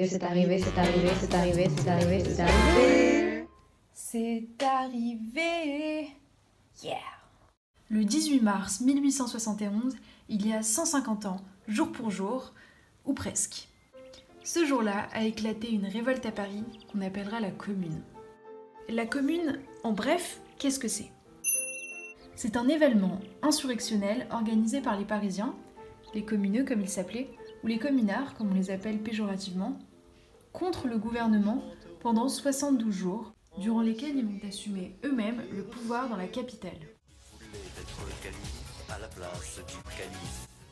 C'est arrivé, c'est arrivé, c'est arrivé, c'est arrivé, c'est arrivé. C'est arrivé. Yeah. Le 18 mars 1871, il y a 150 ans, jour pour jour, ou presque. Ce jour-là a éclaté une révolte à Paris qu'on appellera la Commune. La Commune, en bref, qu'est-ce que c'est? C'est un événement insurrectionnel organisé par les Parisiens, les communeux comme ils s'appelaient, ou les communards comme on les appelle péjorativement, contre le gouvernement pendant 72 jours, durant lesquels ils vont assumer eux-mêmes le pouvoir dans la capitale.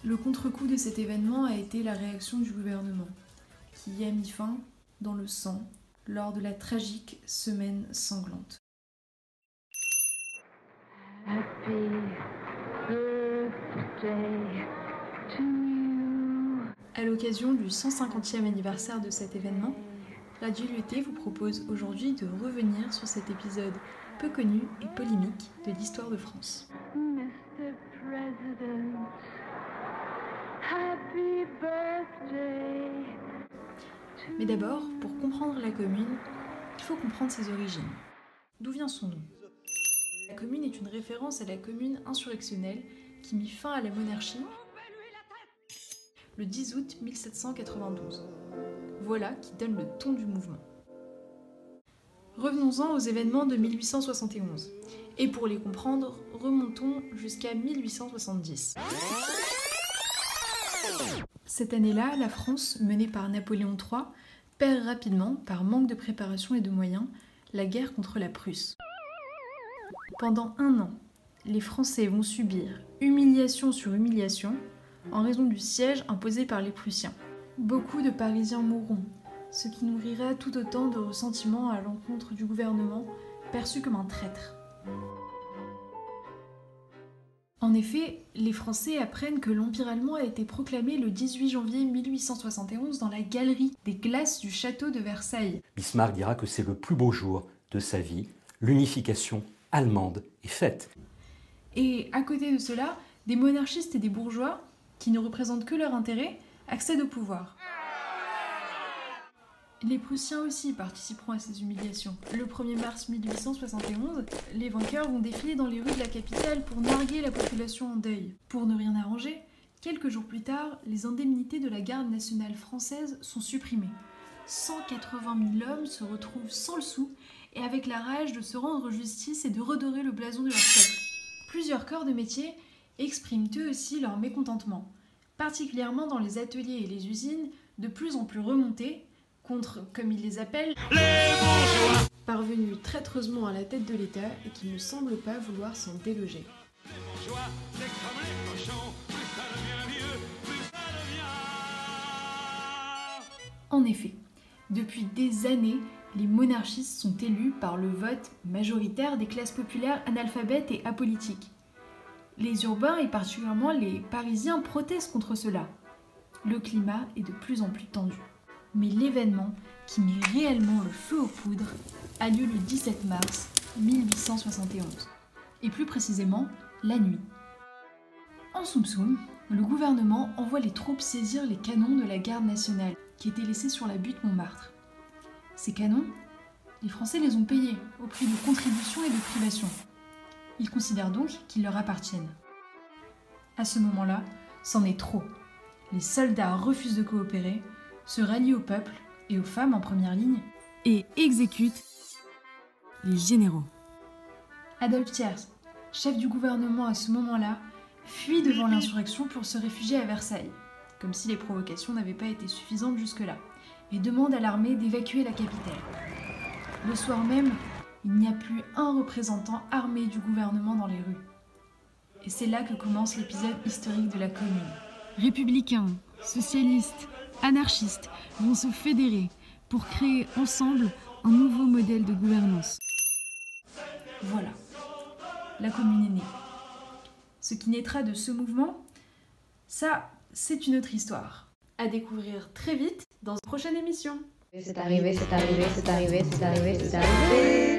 Le contre-coup de cet événement a été la réaction du gouvernement, qui y a mis fin dans le sang lors de la tragique semaine sanglante. À l'occasion du 150e anniversaire de cet événement, Radio UT vous propose aujourd'hui de revenir sur cet épisode peu connu et polémique de l'histoire de France. Mais d'abord, pour comprendre la commune, il faut comprendre ses origines. D'où vient son nom? La commune est une référence à la commune insurrectionnelle qui mit fin à la monarchie le 10 août 1792. Voilà qui donne le ton du mouvement. Revenons-en aux événements de 1871. Et pour les comprendre, remontons jusqu'à 1870. Cette année-là, la France, menée par Napoléon III, perd rapidement, par manque de préparation et de moyens, la guerre contre la Prusse. Pendant un an, les Français vont subir humiliation sur humiliation en raison du siège imposé par les Prussiens. Beaucoup de Parisiens mourront, ce qui nourrira tout autant de ressentiments à l'encontre du gouvernement, perçu comme un traître. En effet, les Français apprennent que l'Empire allemand a été proclamé le 18 janvier 1871 dans la galerie des glaces du château de Versailles. Bismarck dira que c'est le plus beau jour de sa vie, l'unification allemande est faite. Et à côté de cela, des monarchistes et des bourgeois qui ne représentent que leur intérêt, accèdent au pouvoir. Les Prussiens aussi participeront à ces humiliations. Le 1er mars 1871, les vainqueurs vont défiler dans les rues de la capitale pour narguer la population en deuil. Pour ne rien arranger, quelques jours plus tard, les indemnités de la garde nationale française sont supprimées. 180 000 hommes se retrouvent sans le sou et avec la rage de se rendre justice et de redorer le blason de leur peuple. Plusieurs corps de métier expriment eux aussi leur mécontentement, particulièrement dans les ateliers et les usines, de plus en plus remontés contre, comme ils les appellent, les bourgeois, parvenus traîtreusement à la tête de l'État et qui ne semblent pas vouloir s'en déloger. En effet, depuis des années, les monarchistes sont élus par le vote majoritaire des classes populaires analphabètes et apolitiques. Les urbains et particulièrement les Parisiens protestent contre cela. Le climat est de plus en plus tendu. Mais l'événement qui met réellement le feu aux poudres a lieu le 17 mars 1871. Et plus précisément, la nuit. En Soum Soum, le gouvernement envoie les troupes saisir les canons de la garde nationale qui étaient laissés sur la butte Montmartre. Ces canons, les Français les ont payés au prix de contributions et de privations. Ils considèrent donc qu'ils leur appartiennent. À ce moment-là, c'en est trop. Les soldats refusent de coopérer, se rallient au peuple et aux femmes en première ligne et exécutent les généraux. Adolphe Thiers, chef du gouvernement à ce moment-là, fuit devant l'insurrection pour se réfugier à Versailles, comme si les provocations n'avaient pas été suffisantes jusque-là, et demande à l'armée d'évacuer la capitale. Le soir même, il n'y a plus un représentant armé du gouvernement dans les rues. Et c'est là que commence l'épisode historique de la commune. Républicains, socialistes, anarchistes vont se fédérer pour créer ensemble un nouveau modèle de gouvernance. Voilà, la commune est née. Ce qui naîtra de ce mouvement, ça, c'est une autre histoire. À découvrir très vite dans une prochaine émission. C'est arrivé, c'est arrivé, c'est arrivé, c'est arrivé, c'est arrivé.